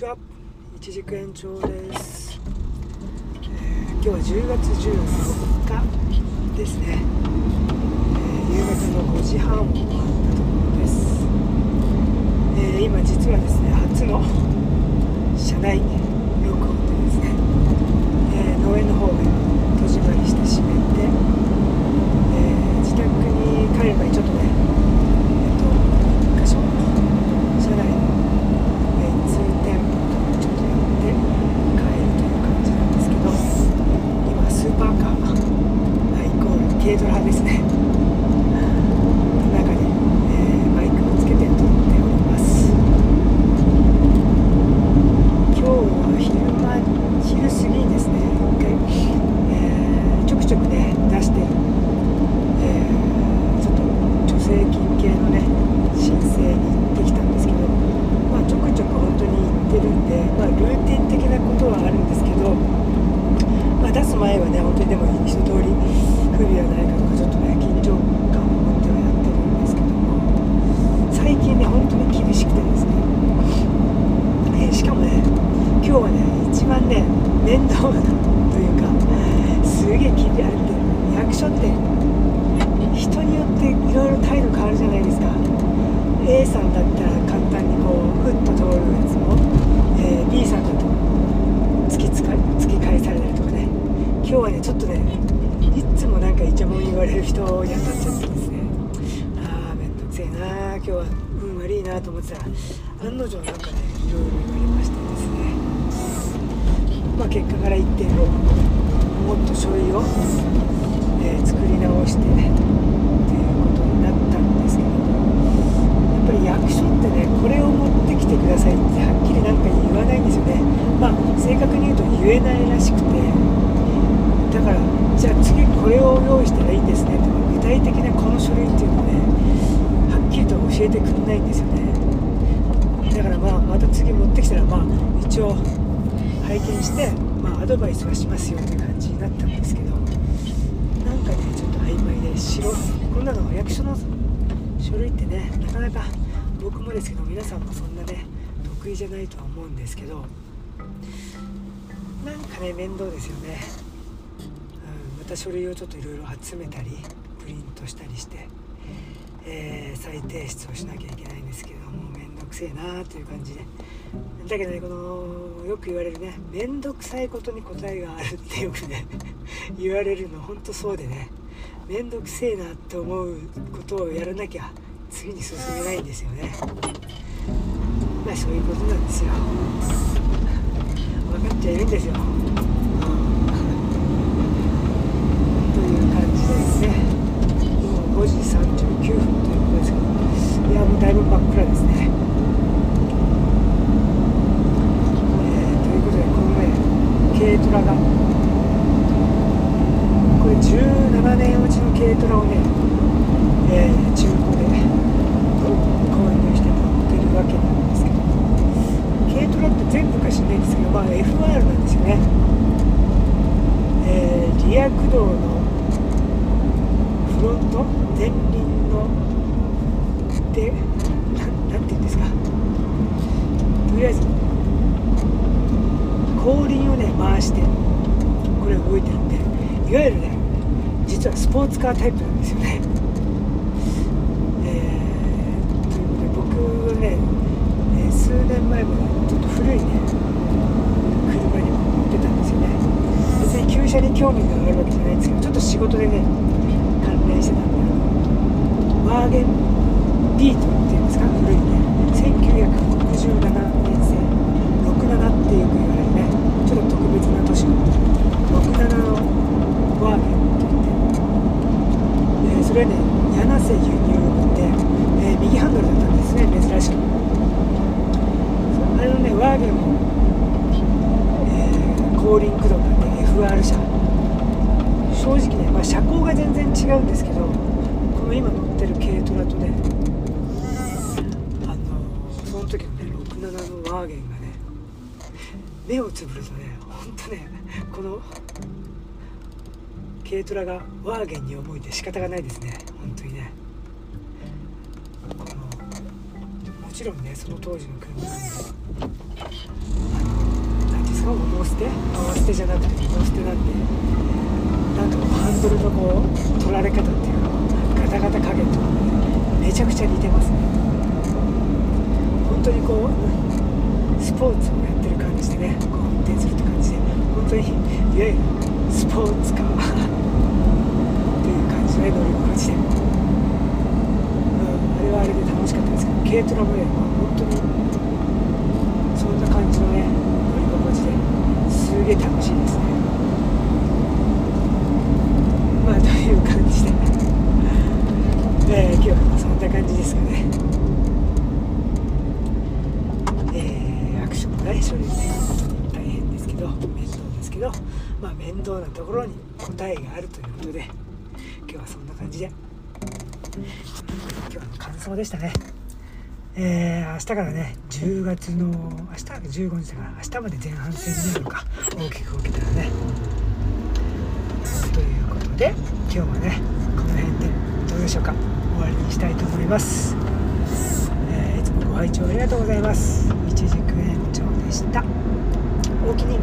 ちは。一軸延長です、えー、今日は10月14日ですね、えー、夕方の5時半を回ったところです、えー、今実はですね初の車内録音でですね、え農園の方で戸締まりして閉めて、え自宅に帰る前にちょっとね助成金系のね申請に行ってきたんですけど、まあ、ちょくちょく本当に行ってるんで、まあ、ルーティン的なことはあるんですけど、まあ、出す前はね本当にでも一通り不備はないかとかちょっとね緊張感を持ってはやってるんですけども最近ね本当に厳しくてですね、えー、しかもね今日はね一番ね面倒なというかすげえ気に入られてリアクションって人によっていろいろ態度変わるじゃないですか。A さんだったら簡単にこうふっと通るやつも、えー、B さんだと突きつか突き返されたりとかね。今日はねちょっとねいつもなんかイチャモン言われる人に当たっちゃってですね。ああ面倒くせえな今日は。運悪いなと思ってたら案の定なんかねいろいろ言われましてですね。まあ結果から1.5もっと書類を、えー、作り直してねっていうことになったんですけどやっぱり役所ってねこれを持ってきてくださいってはっきりなんか言わないんですよねまあ正確に言うと言えないらしくてだからじゃあ次これを用意したらいいんですね。とか具体的なこの書類っていうのをねはっきりと教えてくれないんですよね。だからまあまた次持ってきたらまあ一応拝見して、まあ、アドバイスはしますよって感じになったんですけどなんかねちょっと曖昧で白こんなの役所の書類ってねなかなか僕もですけど皆さんもそんなね得意じゃないとは思うんですけどなんかね面倒ですよね、た書類をちょっといろいろ集めたりプリントしたりして、えー、再提出をしなきゃいけないんですけども面倒くせえなという感じで。だけどねこのよく言われるね面倒くさいことに答えがあるってよくね 言われるのほんとそうでね面倒くせえなって思うことをやらなきゃ次に進めないんですよね。まあそういうことなんですよ。分かっちゃいるんですよ、うん、という感じですねもう5時39分ということですけどいやもうだいぶ真っ暗ですね軽トラがこれ17年落ちの軽トラをね、えー、中古で購入して乗ってるわけなんですけど軽トラって全部かしないんですけど、まあ、FR なんですよね、えー、リア駆動のフロント前輪ので何て言うんですか。とりあえず後輪をね回してこれ動いてるんでいわゆるね実はスポーツカータイプなんですよね。えー、ということで僕はね、えー、数年前までちょっと古いね車に乗ってたんですよね。別に旧車に興味があるわけじゃないんですけどちょっと仕事でね関連してたんでワーゲンビートっていうんですか古いね1967年生67っていう言われるねちょっと特別な年の67のワーゲンって言って、れね柳瀬輸入で、えー、右ハンドルだったんですね珍しく。あれのねワーゲンも、えー、後輪駆動なんで FR 車正直ね、まあ、車高が全然違うんですけどこの今乗ってる軽トラとねあのその時のね67のワーゲンがね目をつぶるとねほんとねこの軽トラがワーゲンに思いて仕方がないですね。本当にね。この文字ちろんねその当時の車なんで何ですか重捨て回捨てじゃなくて重捨てなんでなんかこうハンドルのこう取られ方っていうかガタガタ加減とかねめちゃくちゃ似てますね。本当にこうスポーツをやってる感じでねこう運転するって感じで本当にいわゆるスポーツカーっていう感じのね乗り心地で、うん、あれはあれで楽しかったですけど軽トラもね、まあ、本当にそんな感じのね乗り心地ですげえ楽しいですね。まあという感じで、えー、今日はそんな感じですかね。えー、アクションのね処理本当に大変ですけど面倒ですけど。まあ面倒なところに答えがあるということで今日はそんな感じで今日の感想でしたね。えー、明日からね10月の明日が15日だから明日まで前半戦になるのか大きく動けたらねということで今日はねこの辺でどうでしょうか終わりにしたいと思います、えーいつもご拝聴ありがとうございます。一軸延長でした。おおきに。